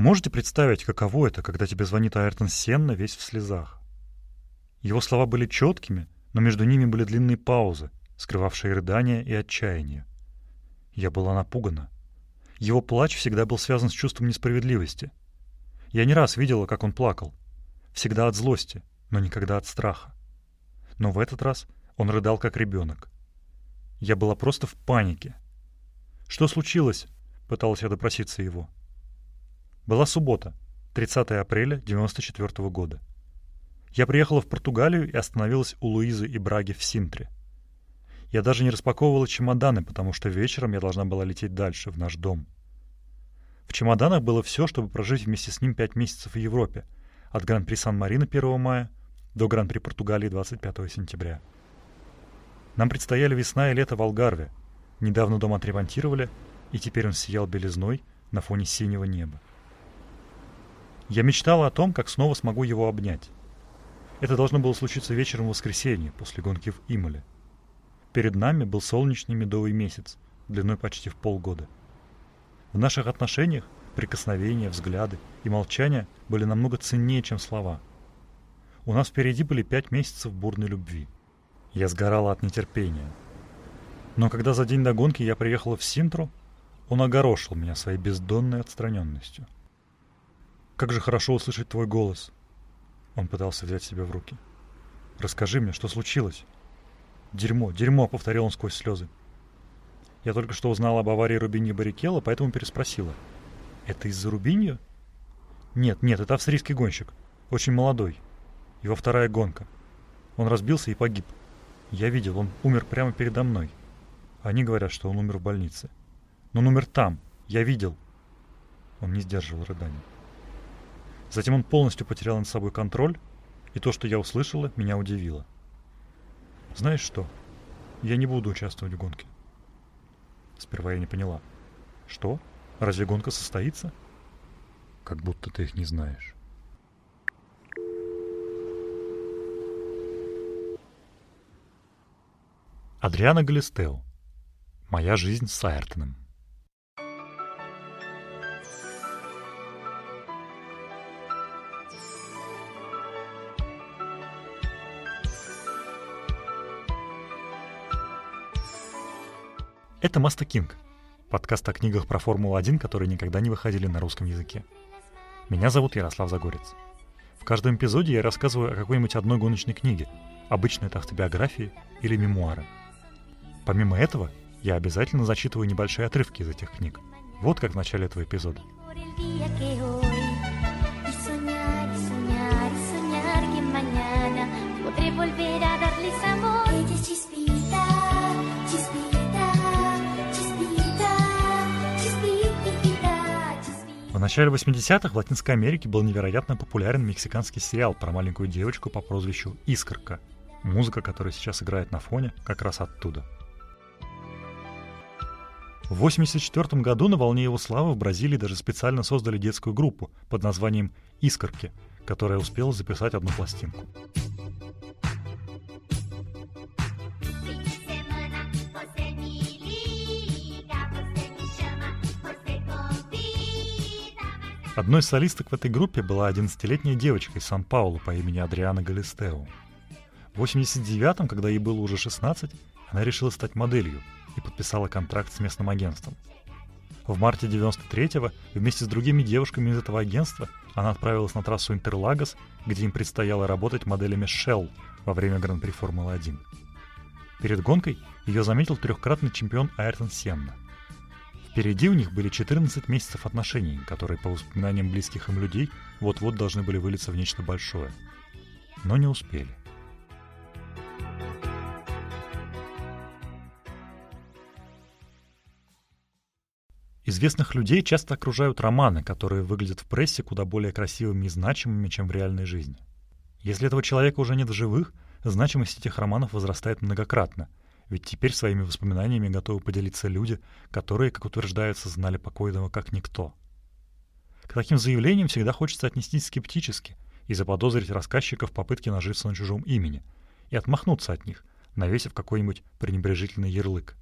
Можете представить, каково это, когда тебе звонит Айртон Сенна весь в слезах? Его слова были четкими, но между ними были длинные паузы, скрывавшие рыдания и отчаяние. Я была напугана. Его плач всегда был связан с чувством несправедливости. Я не раз видела, как он плакал. Всегда от злости, но никогда от страха. Но в этот раз он рыдал, как ребенок. Я была просто в панике. «Что случилось?» — пыталась я допроситься его. Была суббота, 30 апреля 94 года. Я приехала в Португалию и остановилась у Луизы и Браги в Синтре. Я даже не распаковывала чемоданы, потому что вечером я должна была лететь дальше, в наш дом. В чемоданах было все, чтобы прожить вместе с ним пять месяцев в Европе, от Гран-при Сан-Марино 1 мая до Гран-при Португалии 25 сентября. Нам предстояли весна и лето в Алгарве. Недавно дом отремонтировали, и теперь он сиял белизной на фоне синего неба. Я мечтала о том, как снова смогу его обнять. Это должно было случиться вечером в воскресенье, после гонки в Имоле. Перед нами был солнечный медовый месяц, длиной почти в полгода. В наших отношениях прикосновения, взгляды и молчания были намного ценнее, чем слова. У нас впереди были пять месяцев бурной любви. Я сгорала от нетерпения. Но когда за день до гонки я приехала в Синтру, он огорошил меня своей бездонной отстраненностью – как же хорошо услышать твой голос. Он пытался взять себя в руки. Расскажи мне, что случилось? Дерьмо, дерьмо, повторил он сквозь слезы. Я только что узнала об аварии Рубиньо Баррикелла, поэтому переспросила. Это из-за Рубиньо? Нет, нет, это австрийский гонщик. Очень молодой. Его вторая гонка. Он разбился и погиб. Я видел, он умер прямо передо мной. Они говорят, что он умер в больнице. Но он умер там. Я видел. Он не сдерживал рыданий. Затем он полностью потерял над собой контроль, и то, что я услышала, меня удивило. Знаешь что? Я не буду участвовать в гонке. Сперва я не поняла. Что? Разве гонка состоится? Как будто ты их не знаешь. Адриана Галистео. Моя жизнь с Айртоном. Это Маста Кинг, подкаст о книгах про Формулу-1, которые никогда не выходили на русском языке. Меня зовут Ярослав Загорец. В каждом эпизоде я рассказываю о какой-нибудь одной гоночной книге, обычно это автобиографии или мемуары. Помимо этого, я обязательно зачитываю небольшие отрывки из этих книг. Вот как в начале этого эпизода. volver a darles amor. Ella es начале 80-х в Латинской Америке был невероятно популярен мексиканский сериал про маленькую девочку по прозвищу Искорка. Музыка, которая сейчас играет на фоне, как раз оттуда. В 1984 году на волне его славы в Бразилии даже специально создали детскую группу под названием «Искорки», которая успела записать одну пластинку. Одной из солисток в этой группе была 11-летняя девочка из Сан-Паулу по имени Адриана Галистео. В 89-м, когда ей было уже 16, она решила стать моделью и подписала контракт с местным агентством. В марте 93-го вместе с другими девушками из этого агентства она отправилась на трассу Интерлагос, где им предстояло работать моделями Shell во время Гран-при Формулы-1. Перед гонкой ее заметил трехкратный чемпион Айртон Сенна – Впереди у них были 14 месяцев отношений, которые, по воспоминаниям близких им людей, вот-вот должны были вылиться в нечто большое. Но не успели. Известных людей часто окружают романы, которые выглядят в прессе куда более красивыми и значимыми, чем в реальной жизни. Если этого человека уже нет в живых, значимость этих романов возрастает многократно – ведь теперь своими воспоминаниями готовы поделиться люди, которые, как утверждается, знали покойного как никто. К таким заявлениям всегда хочется отнестись скептически и заподозрить рассказчиков в попытке нажиться на чужом имени и отмахнуться от них, навесив какой-нибудь пренебрежительный ярлык.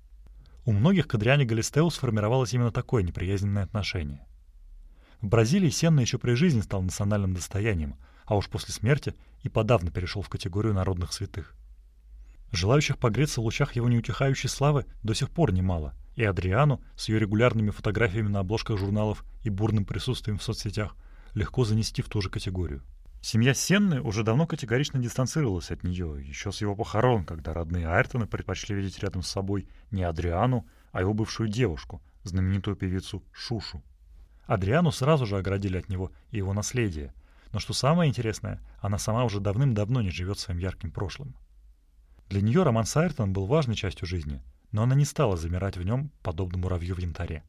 У многих к Адриане Галистеу сформировалось именно такое неприязненное отношение. В Бразилии Сенна еще при жизни стал национальным достоянием, а уж после смерти и подавно перешел в категорию народных святых. Желающих погреться в лучах его неутихающей славы до сих пор немало, и Адриану с ее регулярными фотографиями на обложках журналов и бурным присутствием в соцсетях легко занести в ту же категорию. Семья Сенны уже давно категорично дистанцировалась от нее, еще с его похорон, когда родные Айртона предпочли видеть рядом с собой не Адриану, а его бывшую девушку, знаменитую певицу Шушу. Адриану сразу же оградили от него и его наследие, но что самое интересное, она сама уже давным-давно не живет своим ярким прошлым. Для нее роман с Айртоном был важной частью жизни, но она не стала замирать в нем, подобно муравью в янтаре.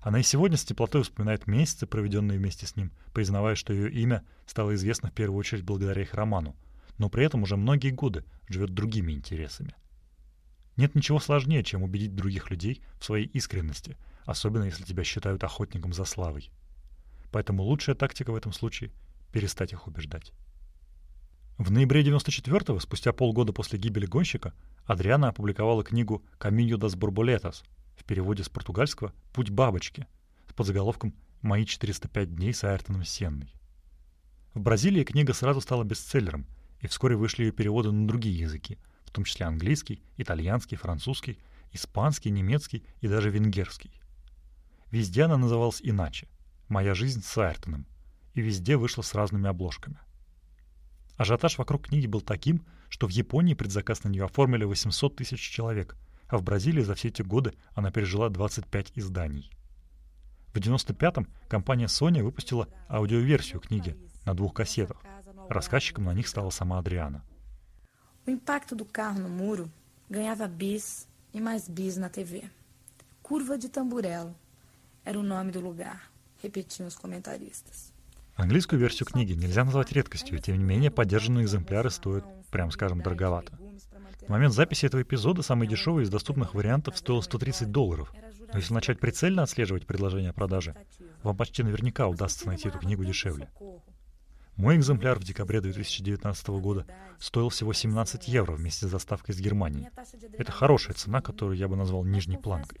Она и сегодня с теплотой вспоминает месяцы, проведенные вместе с ним, признавая, что ее имя стало известно в первую очередь благодаря их роману, но при этом уже многие годы живет другими интересами. Нет ничего сложнее, чем убедить других людей в своей искренности, особенно если тебя считают охотником за славой. Поэтому лучшая тактика в этом случае — перестать их убеждать. В ноябре 94-го, спустя полгода после гибели гонщика, Адриана опубликовала книгу «Каминьо дас Борболетас» в переводе с португальского «Путь бабочки» с подзаголовком «Мои 405 дней с Айртоном Сенной». В Бразилии книга сразу стала бестселлером, и вскоре вышли ее переводы на другие языки, в том числе английский, итальянский, французский, испанский, немецкий и даже венгерский. Везде она называлась иначе «Моя жизнь с Айртоном», и везде вышла с разными обложками. Ажиотаж вокруг книги был таким, что в Японии предзаказ на нее оформили 800 тысяч человек, а в Бразилии за все эти годы она пережила 25 изданий. В 95-м компания Sony выпустила аудиоверсию книги на двух кассетах. Рассказчиком на них стала сама Адриана. O do carro no muro ganhava bis e mais bis na TV. Curva de Tamburello era o nome do lugar, repetiam os comentaristas. Английскую версию книги нельзя назвать редкостью, тем не менее поддержанные экземпляры стоят, прям скажем, дороговато. В момент записи этого эпизода самый дешевый из доступных вариантов стоил 130 долларов. Но если начать прицельно отслеживать предложения о продаже, вам почти наверняка удастся найти эту книгу дешевле. Мой экземпляр в декабре 2019 года стоил всего 17 евро вместе с доставкой из Германии. Это хорошая цена, которую я бы назвал нижней планкой.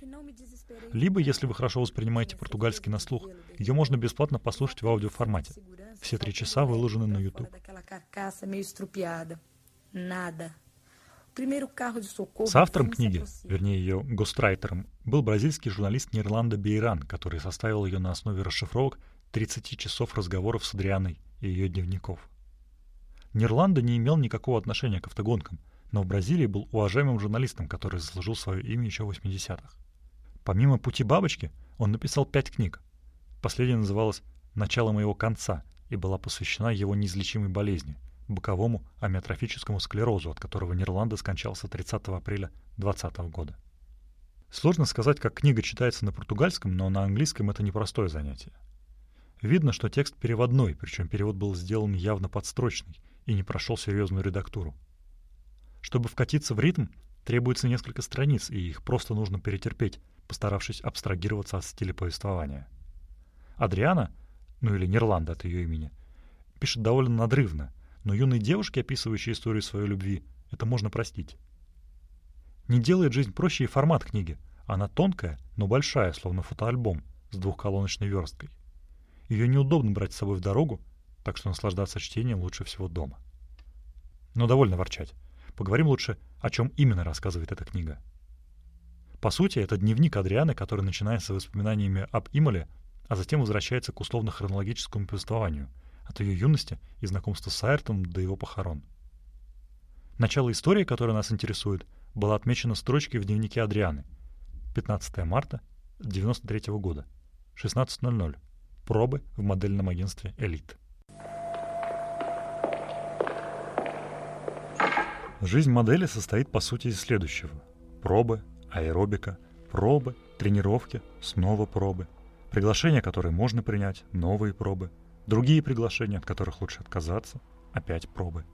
Либо, если вы хорошо воспринимаете португальский на слух, ее можно бесплатно послушать в аудиоформате. Все три часа выложены на YouTube. С автором книги, вернее ее гострайтером, был бразильский журналист Нерландо Бейран, который составил ее на основе расшифровок 30 часов разговоров с Адрианой и ее дневников. Нерландо не имел никакого отношения к автогонкам, но в Бразилии был уважаемым журналистом, который заслужил свое имя еще в 80-х. Помимо «Пути бабочки» он написал пять книг. Последняя называлась «Начало моего конца» и была посвящена его неизлечимой болезни – боковому амиотрофическому склерозу, от которого Нерландо скончался 30 апреля 2020 года. Сложно сказать, как книга читается на португальском, но на английском это непростое занятие. Видно, что текст переводной, причем перевод был сделан явно подстрочный и не прошел серьезную редактуру. Чтобы вкатиться в ритм, требуется несколько страниц, и их просто нужно перетерпеть, постаравшись абстрагироваться от стиля повествования. Адриана, ну или Нерланда от ее имени, пишет довольно надрывно, но юной девушке, описывающей историю своей любви, это можно простить. Не делает жизнь проще и формат книги. Она тонкая, но большая, словно фотоальбом с двухколоночной версткой. Ее неудобно брать с собой в дорогу, так что наслаждаться чтением лучше всего дома. Но довольно ворчать. Поговорим лучше, о чем именно рассказывает эта книга. По сути, это дневник Адрианы, который начинается воспоминаниями об Имоле, а затем возвращается к условно-хронологическому повествованию, от ее юности и знакомства с Айртом до его похорон. Начало истории, которая нас интересует, было отмечено строчкой в дневнике Адрианы. 15 марта 1993 года, 16.00 пробы в модельном агентстве «Элит». Жизнь модели состоит по сути из следующего. Пробы, аэробика, пробы, тренировки, снова пробы, приглашения, которые можно принять, новые пробы, другие приглашения, от которых лучше отказаться, опять пробы.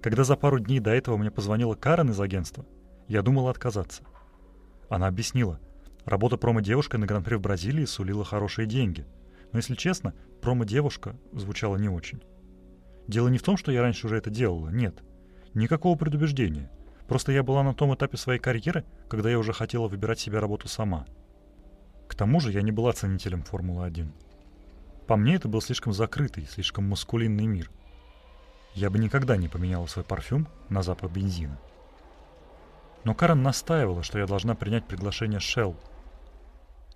Когда за пару дней до этого мне позвонила Карен из агентства, я думала отказаться. Она объяснила – Работа промо-девушкой на Гран-при в Бразилии сулила хорошие деньги. Но, если честно, промо-девушка звучала не очень. Дело не в том, что я раньше уже это делала, нет. Никакого предубеждения. Просто я была на том этапе своей карьеры, когда я уже хотела выбирать себе работу сама. К тому же я не была ценителем Формулы-1. По мне это был слишком закрытый, слишком маскулинный мир. Я бы никогда не поменяла свой парфюм на запах бензина. Но Карен настаивала, что я должна принять приглашение Shell.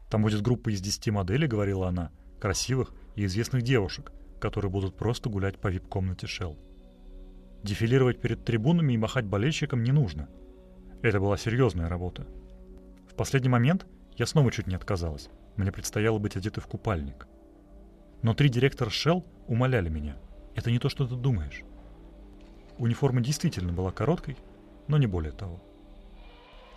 Там будет группа из 10 моделей, говорила она, красивых и известных девушек, которые будут просто гулять по вип-комнате Shell. Дефилировать перед трибунами и махать болельщикам не нужно. Это была серьезная работа. В последний момент я снова чуть не отказалась. Мне предстояло быть одетой в купальник. Но три директора Shell умоляли меня. Это не то, что ты думаешь. Униформа действительно была короткой, но не более того.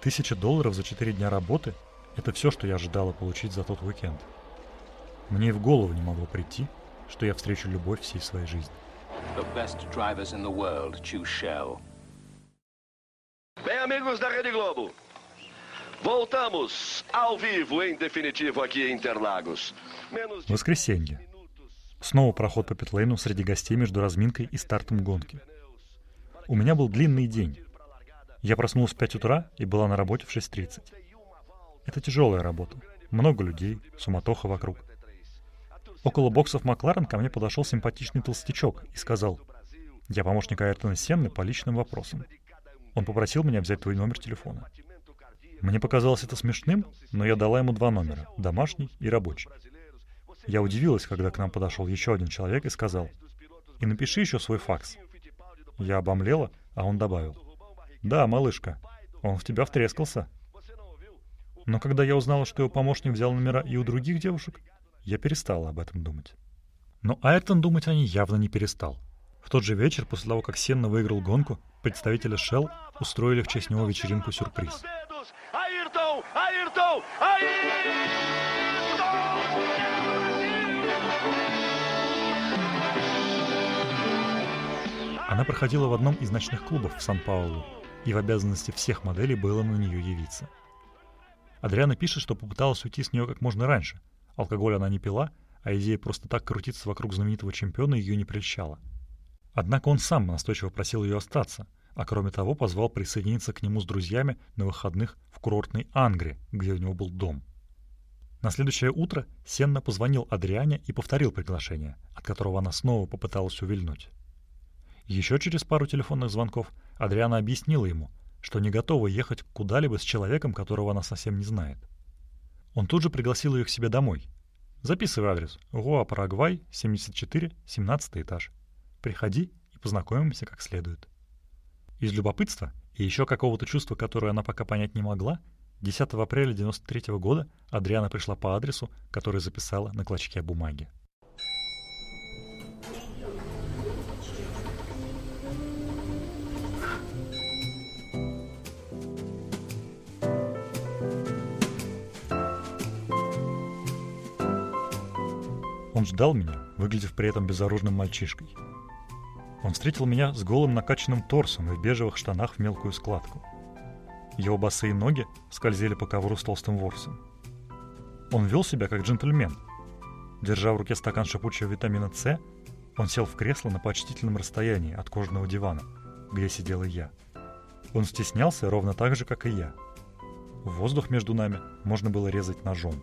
Тысяча долларов за четыре дня работы – это все, что я ожидала получить за тот уикенд. Мне и в голову не могло прийти, что я встречу любовь всей своей жизни. The best drivers in the world choose Shell. Bem, amigos da Rede Globo, voltamos ao vivo, em definitivo, aqui em Interlagos. Menos Воскресенье. Снова проход по питлейну среди гостей между разминкой и стартом гонки. У меня был длинный день. Я проснулась в 5 утра и была на работе в 6.30. Это тяжелая работа. Много людей, суматоха вокруг. Около боксов Макларен ко мне подошел симпатичный толстячок и сказал, «Я помощник Айртона Сенны по личным вопросам. Он попросил меня взять твой номер телефона». Мне показалось это смешным, но я дала ему два номера — домашний и рабочий. Я удивилась, когда к нам подошел еще один человек и сказал, «И напиши еще свой факс». Я обомлела, а он добавил, «Да, малышка, он в тебя втрескался». Но когда я узнала, что его помощник взял номера и у других девушек, я перестала об этом думать. Но Айртон думать о ней явно не перестал. В тот же вечер, после того, как Сенна выиграл гонку, представители Shell устроили в честь него вечеринку-сюрприз. Она проходила в одном из ночных клубов в Сан-Паулу, и в обязанности всех моделей было на нее явиться. Адриана пишет, что попыталась уйти с нее как можно раньше, Алкоголь она не пила, а идея просто так крутиться вокруг знаменитого чемпиона ее не прельщала. Однако он сам настойчиво просил ее остаться, а кроме того позвал присоединиться к нему с друзьями на выходных в курортной Ангре, где у него был дом. На следующее утро Сенна позвонил Адриане и повторил приглашение, от которого она снова попыталась увильнуть. Еще через пару телефонных звонков Адриана объяснила ему, что не готова ехать куда-либо с человеком, которого она совсем не знает. Он тут же пригласил ее к себе домой. Записывай адрес. Руа, Парагвай, 74, 17 этаж. Приходи и познакомимся как следует. Из любопытства и еще какого-то чувства, которое она пока понять не могла, 10 апреля 93 года Адриана пришла по адресу, который записала на клочке бумаги. Ждал меня, выглядев при этом безоружным мальчишкой. Он встретил меня с голым накачанным торсом и в бежевых штанах в мелкую складку. Его босые ноги скользили по ковру с толстым ворсом. Он вел себя как джентльмен. Держа в руке стакан шипучего витамина С, он сел в кресло на почтительном расстоянии от кожаного дивана, где сидела я. Он стеснялся ровно так же, как и я. Воздух между нами можно было резать ножом.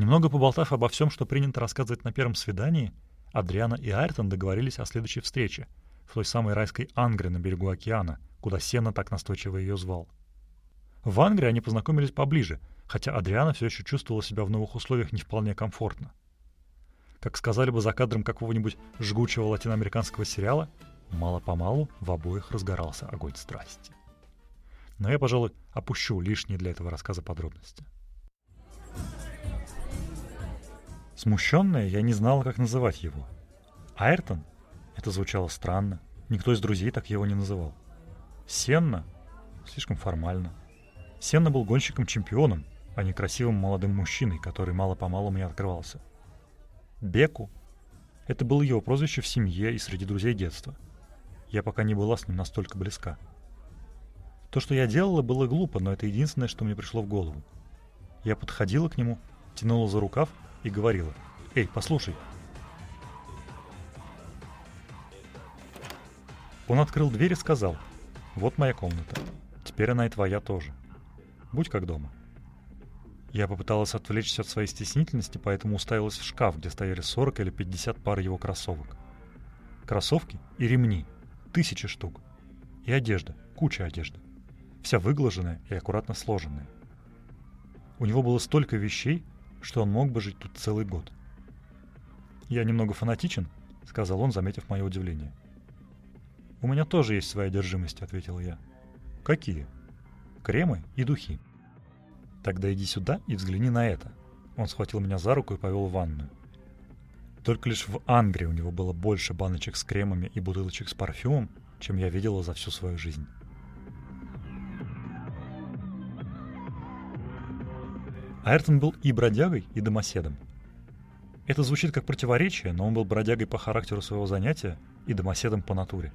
Немного поболтав обо всем, что принято рассказывать на первом свидании, Адриана и Айртон договорились о следующей встрече в той самой райской Ангре на берегу океана, куда Сена так настойчиво ее звал. В Ангре они познакомились поближе, хотя Адриана все еще чувствовала себя в новых условиях не вполне комфортно. Как сказали бы за кадром какого-нибудь жгучего латиноамериканского сериала, мало-помалу в обоих разгорался огонь страсти. Но я, пожалуй, опущу лишние для этого рассказа подробности. Смущенная, я не знала, как называть его. Айртон? Это звучало странно. Никто из друзей так его не называл. Сенна? Слишком формально. Сенна был гонщиком-чемпионом, а не красивым молодым мужчиной, который мало-помалу мне открывался. Беку? Это было его прозвище в семье и среди друзей детства. Я пока не была с ним настолько близка. То, что я делала, было глупо, но это единственное, что мне пришло в голову. Я подходила к нему, тянула за рукав и говорила, «Эй, послушай». Он открыл дверь и сказал, «Вот моя комната. Теперь она и твоя тоже. Будь как дома». Я попыталась отвлечься от своей стеснительности, поэтому уставилась в шкаф, где стояли 40 или 50 пар его кроссовок. Кроссовки и ремни. Тысячи штук. И одежда. Куча одежды. Вся выглаженная и аккуратно сложенная. У него было столько вещей, что он мог бы жить тут целый год. «Я немного фанатичен», — сказал он, заметив мое удивление. «У меня тоже есть свои одержимости», — ответил я. «Какие?» «Кремы и духи». «Тогда иди сюда и взгляни на это». Он схватил меня за руку и повел в ванную. Только лишь в Ангрии у него было больше баночек с кремами и бутылочек с парфюмом, чем я видела за всю свою жизнь. Айртон был и бродягой, и домоседом. Это звучит как противоречие, но он был бродягой по характеру своего занятия и домоседом по натуре.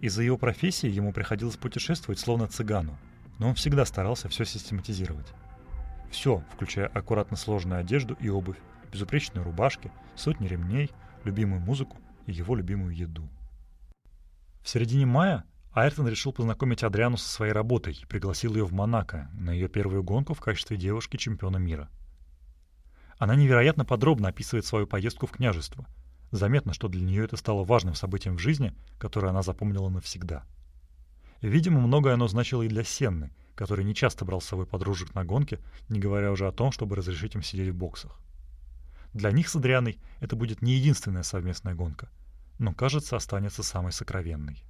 Из-за его профессии ему приходилось путешествовать словно цыгану, но он всегда старался все систематизировать. Все, включая аккуратно сложенную одежду и обувь, безупречные рубашки, сотни ремней, любимую музыку и его любимую еду. В середине мая Айртон решил познакомить Адриану со своей работой и пригласил ее в Монако на ее первую гонку в качестве девушки-чемпиона мира. Она невероятно подробно описывает свою поездку в княжество. Заметно, что для нее это стало важным событием в жизни, которое она запомнила навсегда. Видимо, многое оно значило и для Сенны, который не часто брал с собой подружек на гонки, не говоря уже о том, чтобы разрешить им сидеть в боксах. Для них с Адрианой это будет не единственная совместная гонка, но, кажется, останется самой сокровенной.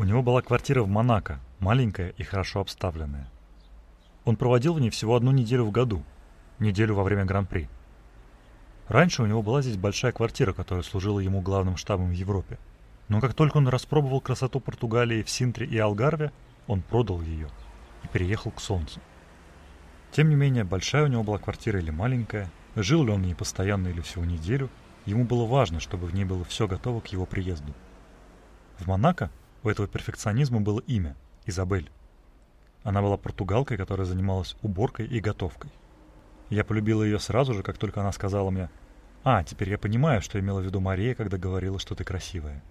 У него была квартира в Монако, маленькая и хорошо обставленная. Он проводил в ней всего одну неделю в году, неделю во время Гран-при. Раньше у него была здесь большая квартира, которая служила ему главным штабом в Европе. Но как только он распробовал красоту Португалии в Синтре и Алгарве, он продал ее и переехал к солнцу. Тем не менее, большая у него была квартира или маленькая, жил ли он в ней постоянно или всего неделю, ему было важно, чтобы в ней было все готово к его приезду. В Монако у этого перфекционизма было имя – Изабель. Она была португалкой, которая занималась уборкой и готовкой. Я полюбила ее сразу же, как только она сказала мне «А, теперь я понимаю, что имела в виду Мария, когда говорила, что ты красивая».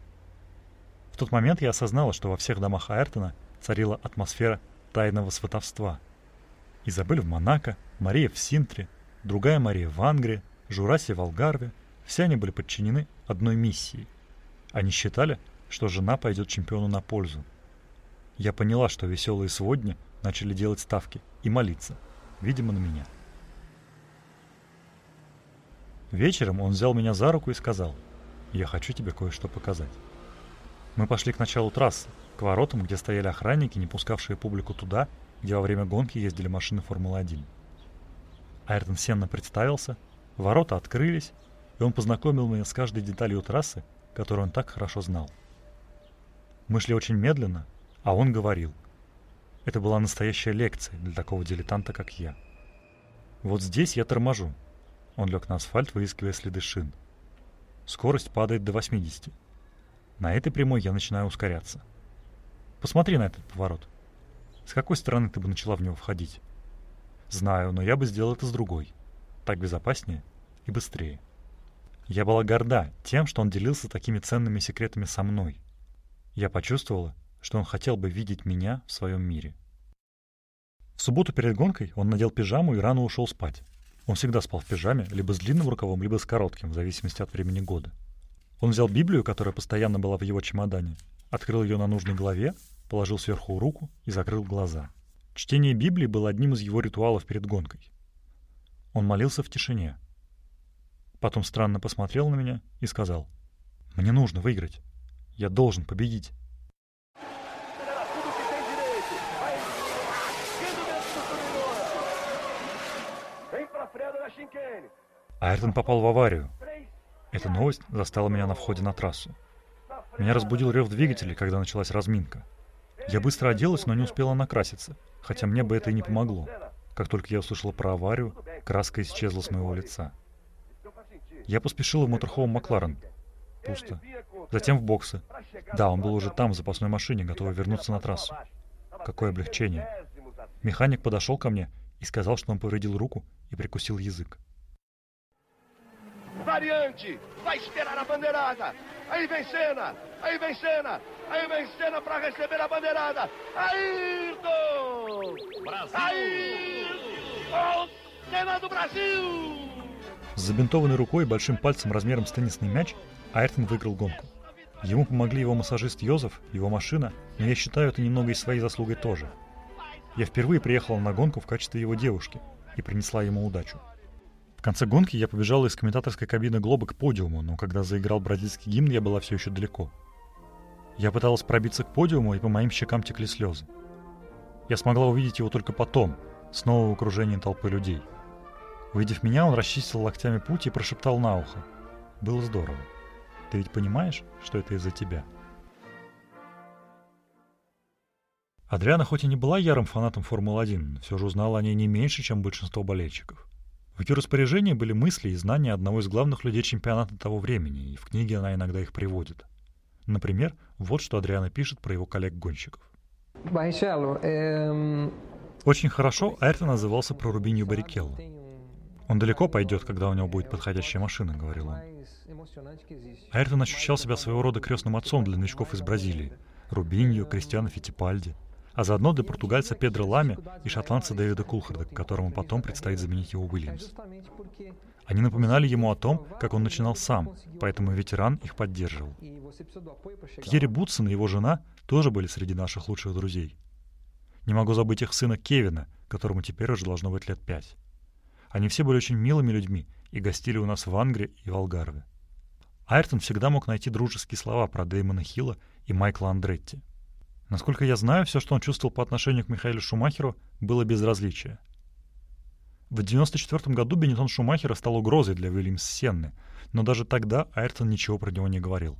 В тот момент я осознала, что во всех домах Айртона царила атмосфера тайного сватовства. Изабель в Монако, Мария в Синтре, другая Мария в Ангрии, Жураси в Алгарве – все они были подчинены одной миссии. Они считали, что жена пойдет чемпиону на пользу. Я поняла, что веселые сводни начали делать ставки и молиться, видимо, на меня. Вечером он взял меня за руку и сказал, «Я хочу тебе кое-что показать». Мы пошли к началу трассы, к воротам, где стояли охранники, не пускавшие публику туда, где во время гонки ездили машины Формулы-1. Айртон Сенна представился, ворота открылись, и он познакомил меня с каждой деталью трассы, которую он так хорошо знал. Мы шли очень медленно, а он говорил. Это была настоящая лекция для такого дилетанта, как я. Вот здесь я торможу. Он лег на асфальт, выискивая следы шин. Скорость падает до 80. На этой прямой я начинаю ускоряться. Посмотри на этот поворот. С какой стороны ты бы начала в него входить? Знаю, но я бы сделал это с другой. Так безопаснее и быстрее. Я была горда тем, что он делился такими ценными секретами со мной, я почувствовала, что он хотел бы видеть меня в своем мире. В субботу перед гонкой он надел пижаму и рано ушел спать. Он всегда спал в пижаме, либо с длинным рукавом, либо с коротким, в зависимости от времени года. Он взял Библию, которая постоянно была в его чемодане, открыл ее на нужной главе, положил сверху руку и закрыл глаза. Чтение Библии было одним из его ритуалов перед гонкой. Он молился в тишине. Потом странно посмотрел на меня и сказал, «Мне нужно выиграть. Я должен победить. Айртон попал в аварию. Эта новость застала меня на входе на трассу. Меня разбудил рев двигателя, когда началась разминка. Я быстро оделась, но не успела накраситься, хотя мне бы это и не помогло. Как только я услышала про аварию, краска исчезла с моего лица. Я поспешила в моторхоум Макларен. Пусто. Затем в боксы. Да, он был уже там, в запасной машине, готовый вернуться на трассу. Какое облегчение. Механик подошел ко мне и сказал, что он повредил руку и прикусил язык. variante, vai esperar a bandeirada. Aí vem Senna, aí vem Senna, aí vem Senna para receber a bandeirada. Ayrton! Brasil! Ayrton! Senna do Brasil! С забинтованной рукой и большим пальцем размером с теннисный мяч Айртон выиграл гонку. Ему помогли его массажист Йозеф, его машина, но я считаю это немного и своей заслугой тоже. Я впервые приехала на гонку в качестве его девушки и принесла ему удачу. В конце гонки я побежала из комментаторской кабины Глоба к подиуму, но когда заиграл бразильский гимн, я была все еще далеко. Я пыталась пробиться к подиуму, и по моим щекам текли слезы. Я смогла увидеть его только потом, снова в окружении толпы людей. Увидев меня, он расчистил локтями путь и прошептал на ухо. Было здорово. Ты ведь понимаешь, что это из-за тебя? Адриана хоть и не была ярым фанатом Формулы-1, все же узнала о ней не меньше, чем большинство болельщиков. В ее распоряжении были мысли и знания одного из главных людей чемпионата того времени, и в книге она иногда их приводит. Например, вот что Адриана пишет про его коллег-гонщиков. Ehm, Очень хорошо Айртон назывался про Рубинью Баррикелло. Он далеко пойдет, когда у него будет подходящая машина, говорил он. Айртон ощущал себя своего рода крестным отцом для новичков из Бразилии. Рубинью, Кристиана Фитипальди. А заодно для португальца Педро Лами и шотландца Дэвида Кулхарда, которому потом предстоит заменить его Уильямс. Они напоминали ему о том, как он начинал сам, поэтому ветеран их поддерживал. Тьерри Бутсон и его жена тоже были среди наших лучших друзей. Не могу забыть их сына Кевина, которому теперь уже должно быть лет пять. Они все были очень милыми людьми и гостили у нас в Ангре и в Алгарве. Айртон всегда мог найти дружеские слова про Дэймона Хилла и Майкла Андретти. Насколько я знаю, все, что он чувствовал по отношению к Михаилу Шумахеру, было безразличие. В 1994 году Бенетон Шумахера стал угрозой для Уильямс Сенны, но даже тогда Айртон ничего про него не говорил.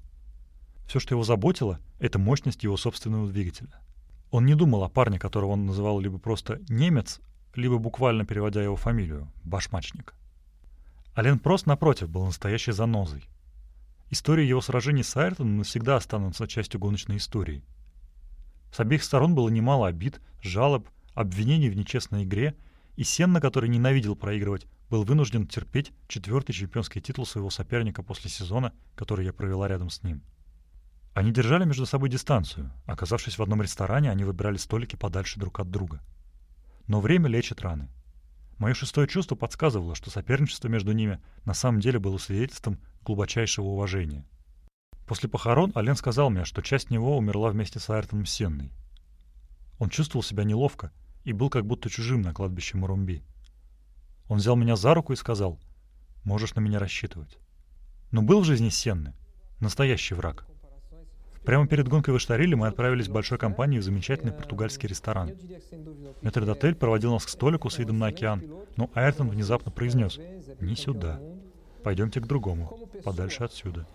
Все, что его заботило, это мощность его собственного двигателя. Он не думал о парне, которого он называл либо просто «немец», либо буквально переводя его фамилию — «башмачник». Ален Прост, напротив, был настоящей занозой. Истории его сражений с Айртоном навсегда останутся частью гоночной истории. С обеих сторон было немало обид, жалоб, обвинений в нечестной игре, и Сенна, который ненавидел проигрывать, был вынужден терпеть четвертый чемпионский титул своего соперника после сезона, который я провела рядом с ним. Они держали между собой дистанцию. Оказавшись в одном ресторане, они выбирали столики подальше друг от друга. Но время лечит раны. Мое шестое чувство подсказывало, что соперничество между ними на самом деле было свидетельством глубочайшего уважения. После похорон Ален сказал мне, что часть него умерла вместе с Айртоном Сенной. Он чувствовал себя неловко и был как будто чужим на кладбище Мурумби. Он взял меня за руку и сказал, «Можешь на меня рассчитывать». Но был в жизни Сенны настоящий враг. Прямо перед гонкой в Иштариле мы отправились в большой компании в замечательный португальский ресторан. Метрдотель проводил нас к столику с видом на океан, но Айртон внезапно произнес «Не сюда. Пойдемте к другому, подальше отсюда».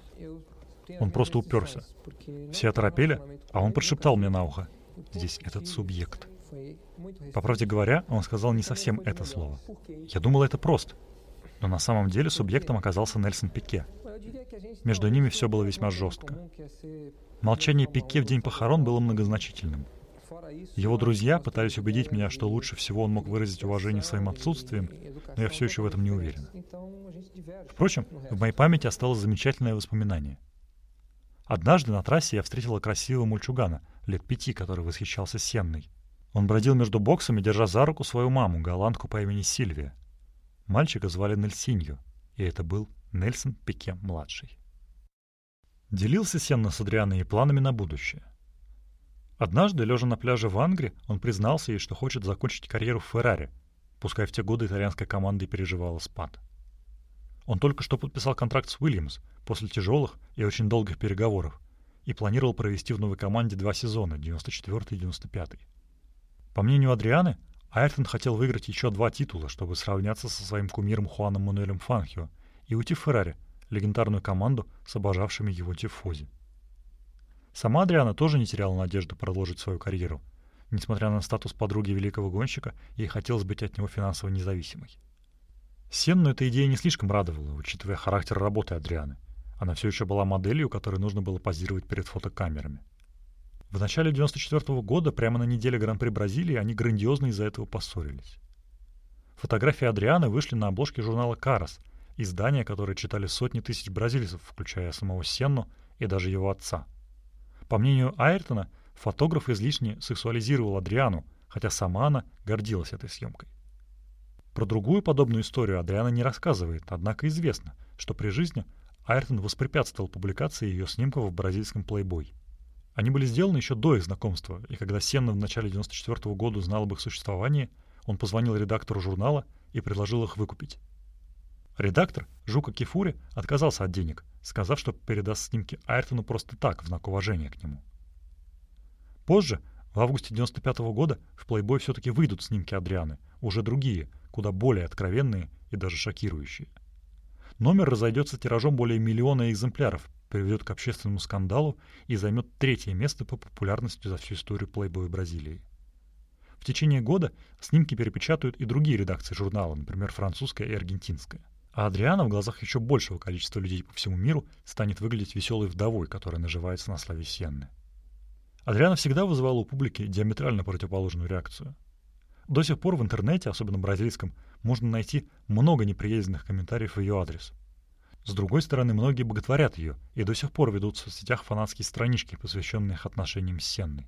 Он просто уперся. Все оторопели, а он прошептал мне на ухо «Здесь этот субъект». По правде говоря, он сказал не совсем это слово. Я думал, это просто. Но на самом деле субъектом оказался Нельсон Пике. Между ними все было весьма жестко. Молчание Пике в день похорон было многозначительным. Его друзья пытались убедить меня, что лучше всего он мог выразить уважение своим отсутствием, но я все еще в этом не уверен. Впрочем, в моей памяти осталось замечательное воспоминание. Однажды на трассе я встретила красивого мальчугана, лет пяти, который восхищался Сенной. Он бродил между боксами, держа за руку свою маму, голландку по имени Сильвия. Мальчика звали Нельсинью, и это был Нельсон Пике-младший. Делился Сенна с Адрианой и планами на будущее. Однажды, лежа на пляже в Ангре, он признался ей, что хочет закончить карьеру в Феррари, пускай в те годы итальянская команда и переживала спад. Он только что подписал контракт с Уильямс после тяжелых и очень долгих переговоров и планировал провести в новой команде два сезона, 94 и 95. По мнению Адрианы, Айртон хотел выиграть еще два титула, чтобы сравняться со своим кумиром Хуаном Мануэлем Фанхио и уйти в Феррари, легендарную команду с обожавшими его тифози. Сама Адриана тоже не теряла надежды продолжить свою карьеру. Несмотря на статус подруги великого гонщика, ей хотелось быть от него финансово независимой. Сенну эта идея не слишком радовала, учитывая характер работы Адрианы. Она все еще была моделью, которой нужно было позировать перед фотокамерами. В начале 94 -го года, прямо на неделе Гран-при Бразилии, они грандиозно из-за этого поссорились. Фотографии Адрианы вышли на обложке журнала «Карас», издание, которое читали сотни тысяч бразильцев, включая самого Сенну и даже его отца. По мнению Айртона, фотограф излишне сексуализировал Адриану, хотя сама она гордилась этой съемкой. Про другую подобную историю Адриана не рассказывает, однако известно, что при жизни Айртон воспрепятствовал публикации ее снимков в бразильском Playboy. Они были сделаны еще до их знакомства, и когда Сенна в начале 94 года узнал об их существовании, он позвонил редактору журнала и предложил их выкупить. Редактор Жука Кифури отказался от денег, сказав, что передаст снимки Айртону просто так, в знак уважения к нему. Позже, в августе 95 года, в Playboy все-таки выйдут снимки Адрианы, уже другие, куда более откровенные и даже шокирующие. Номер разойдется тиражом более миллиона экземпляров, приведет к общественному скандалу и займет третье место по популярности за всю историю Playboy Бразилии. В течение года снимки перепечатают и другие редакции журнала, например, французская и аргентинская. А Адриана в глазах еще большего количества людей по всему миру станет выглядеть веселой вдовой, которая наживается на славе Сенны. Адриана всегда вызывала у публики диаметрально противоположную реакцию. До сих пор в интернете, особенно бразильском, можно найти много неприязненных комментариев в ее адрес. С другой стороны, многие боготворят ее и до сих пор ведут в соцсетях фанатские странички, посвященные их отношениям с Сенной.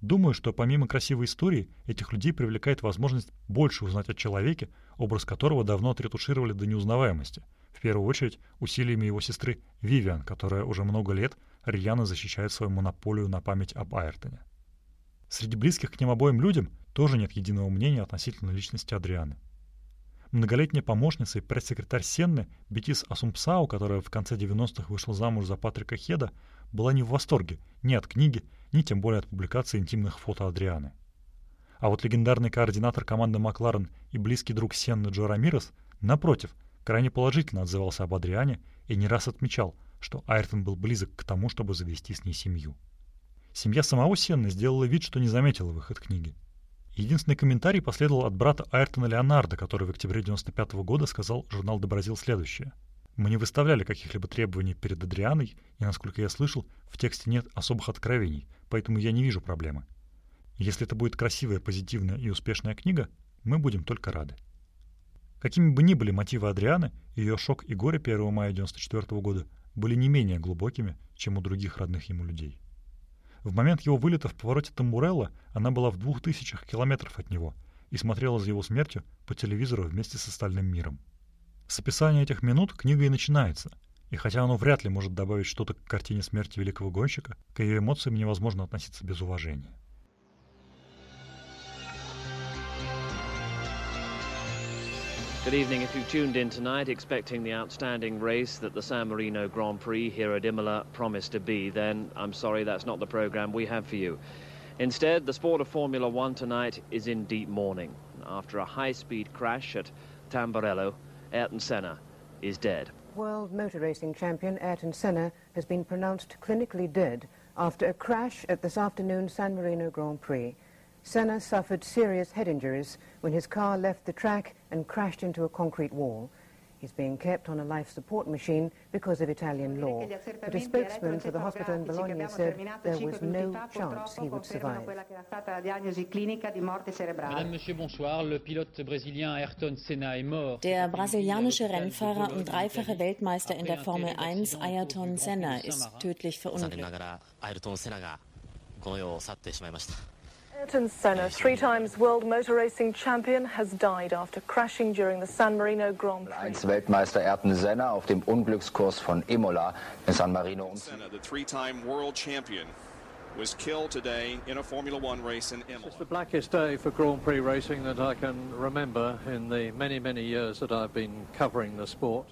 Думаю, что помимо красивой истории, этих людей привлекает возможность больше узнать о человеке, образ которого давно отретушировали до неузнаваемости, в первую очередь усилиями его сестры Вивиан, которая уже много лет рьяно защищает свою монополию на память об Айртоне. Среди близких к ним обоим людям тоже нет единого мнения относительно личности Адрианы. Многолетняя помощница и пресс-секретарь Сенны Бетис Асумпсау, которая в конце 90-х вышла замуж за Патрика Хеда, была не в восторге ни от книги, ни тем более от публикации интимных фото Адрианы. А вот легендарный координатор команды Макларен и близкий друг Сенны Джо Рамирес, напротив, крайне положительно отзывался об Адриане и не раз отмечал, что Айртон был близок к тому, чтобы завести с ней семью. Семья самого Сенны сделала вид, что не заметила выход книги. Единственный комментарий последовал от брата Айртона Леонардо, который в октябре 95 -го года сказал журнал «Де Бразил» следующее. «Мы не выставляли каких-либо требований перед Адрианой, и, насколько я слышал, в тексте нет особых откровений, поэтому я не вижу проблемы. Если это будет красивая, позитивная и успешная книга, мы будем только рады». Какими бы ни были мотивы Адрианы, ее шок и горе 1 мая 94 года были не менее глубокими, чем у других родных ему людей. В момент его вылета в повороте Тамбурелла она была в двух тысячах километров от него и смотрела за его смертью по телевизору вместе с остальным миром. С описания этих минут книга и начинается, и хотя оно вряд ли может добавить что-то к картине смерти великого гонщика, к ее эмоциям невозможно относиться без уважения. Good evening. If you've tuned in tonight expecting the outstanding race that the San Marino Grand Prix here at Imola promised to be, then I'm sorry that's not the programme we have for you. Instead, the sport of Formula One tonight is in deep mourning. After a high-speed crash at Tamburello, Ayrton Senna is dead. World motor racing champion Ayrton Senna has been pronounced clinically dead after a crash at this afternoon's San Marino Grand Prix. Senna suffered serious head injuries when his car left the track and crashed into a concrete wall. He's being kept on a life support machine because of Italian law. But a spokesman for the hospital in Bologna said there was no chance he would survive. Madame, Monsieur, bonsoir. Le pilote brésilien Ayrton Senna est mort. Der brasilianische Rennfahrer und dreifache Weltmeister in der Formel 1, Ayrton Senna, ist tödlich verunglückt. Ayrton Senna, three times world motor racing champion, has died after crashing during the San Marino Grand Prix. Als Weltmeister Ayrton Senna auf dem Unglückskurs von Imola in San Marino. Senna, the three-time world champion, was killed today in a Formula One race in Imola. It's the blackest day for Grand Prix racing that I can remember in the many, many years that I've been covering the sport.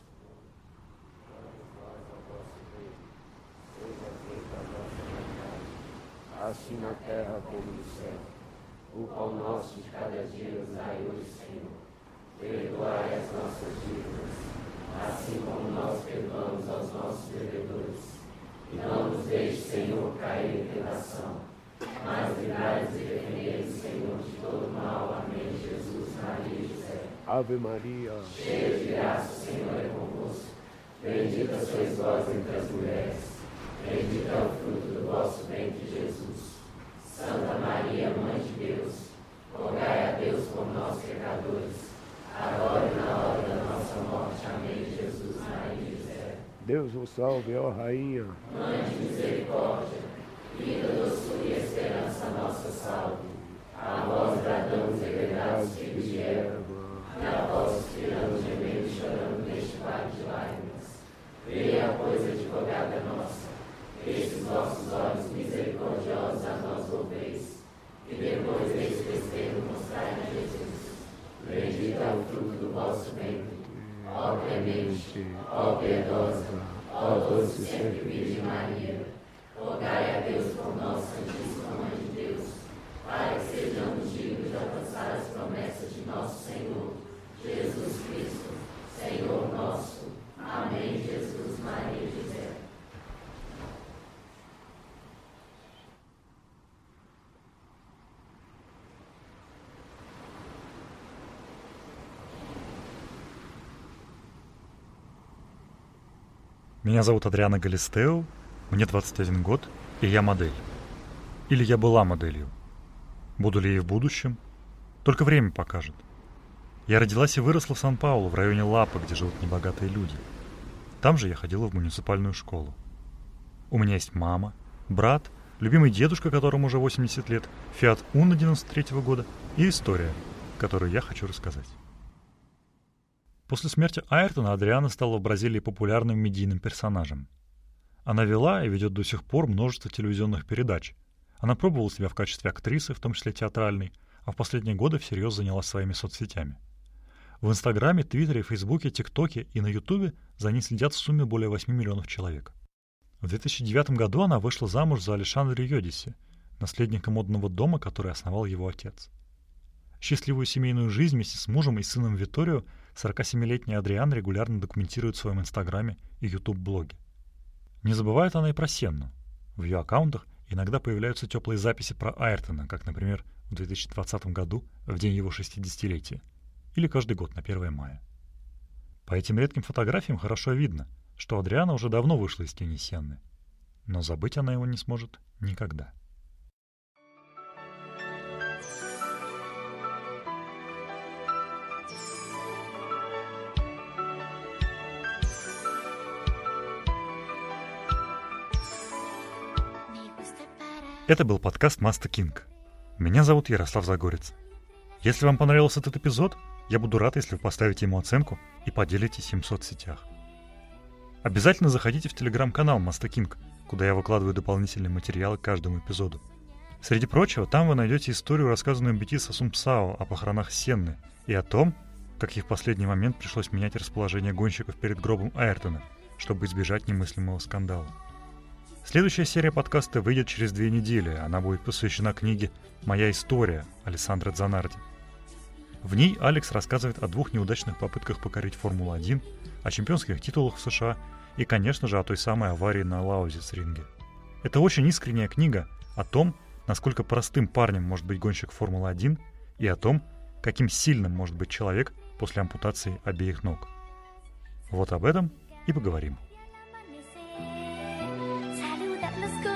Assim na terra como no céu. O pão nosso de cada dia nos dai hoje, Senhor. Perdoai as nossas dívidas, assim como nós perdoamos aos nossos devedores. E não nos deixe, Senhor, cair em tentação, mas livrai-nos e defendei-nos, Senhor, de todo mal. Amém. Jesus, Maria e José. Ave Maria. Cheia de graça, o Senhor é convosco. Bendita sois vós entre as mulheres. Bendito é o fruto do vosso ventre, Jesus. Santa Maria, Mãe de Deus, rogai a Deus por nós pecadores, agora e na hora da nossa morte. Amém. Deus o salve, ó Rainha. Mãe de misericórdia, vida, doçura e esperança nossa salve. A vós bradamos degredados filhos de Eva, e a vós suspiramos gemendo e chorando neste vale de lágrimas. Venha, pois, advogada nossa, estes vossos olhos misericordiosos e depois deste desterro mostrai a Jesus. Bendito é o fruto do vosso ventre, ó clemente, ó piedosa, ó doce sempre Virgem Maria. Rogai a Deus por nós, Меня зовут Адриана Галистео, мне 21 год, и я модель. Или я была моделью. Буду ли и в будущем? Только время покажет. Я родилась и выросла в Сан-Паулу, в районе Лапа, где живут небогатые люди. Там же я ходила в муниципальную школу. У меня есть мама, брат, любимый дедушка, которому уже 80 лет, Фиат Уна 93 -го года и история, которую я хочу рассказать. После смерти Айртона Адриана стала в Бразилии популярным медийным персонажем. Она вела и ведет до сих пор множество телевизионных передач. Она пробовала себя в качестве актрисы, в том числе театральной, а в последние годы всерьез занялась своими соцсетями. В Инстаграме, Твиттере, Фейсбуке, ТикТоке и на Ютубе за ней следят в сумме более 8 миллионов человек. В 2009 году она вышла замуж за Александра Йодиси, наследника модного дома, который основал его отец. Счастливую семейную жизнь вместе с мужем и сыном Виторио 47-летний Адриан регулярно документирует в своем Инстаграме и Ютуб-блоге. Не забывает она и про Сенну. В ее аккаунтах иногда появляются теплые записи про Айртона, как, например, в 2020 году, в день его 60-летия, или каждый год на 1 мая. По этим редким фотографиям хорошо видно, что Адриана уже давно вышла из тени Сенны, но забыть она его не сможет никогда. Это был подкаст Маста Кинг. Меня зовут Ярослав Загорец. Если вам понравился этот эпизод, я буду рад, если вы поставите ему оценку и поделитесь им в соцсетях. Обязательно заходите в телеграм-канал Маста Кинг, куда я выкладываю дополнительные материалы к каждому эпизоду. Среди прочего, там вы найдете историю, рассказанную Бетис Асумпсао о похоронах Сенны и о том, как ей в последний момент пришлось менять расположение гонщиков перед гробом Айртона, чтобы избежать немыслимого скандала. Следующая серия подкаста выйдет через две недели. Она будет посвящена книге «Моя история» Александра Дзанарди. В ней Алекс рассказывает о двух неудачных попытках покорить Формулу-1, о чемпионских титулах в США и, конечно же, о той самой аварии на Лаузиц-ринге. Это очень искренняя книга о том, насколько простым парнем может быть гонщик Формулы-1 и о том, каким сильным может быть человек после ампутации обеих ног. Вот об этом и поговорим. let's go.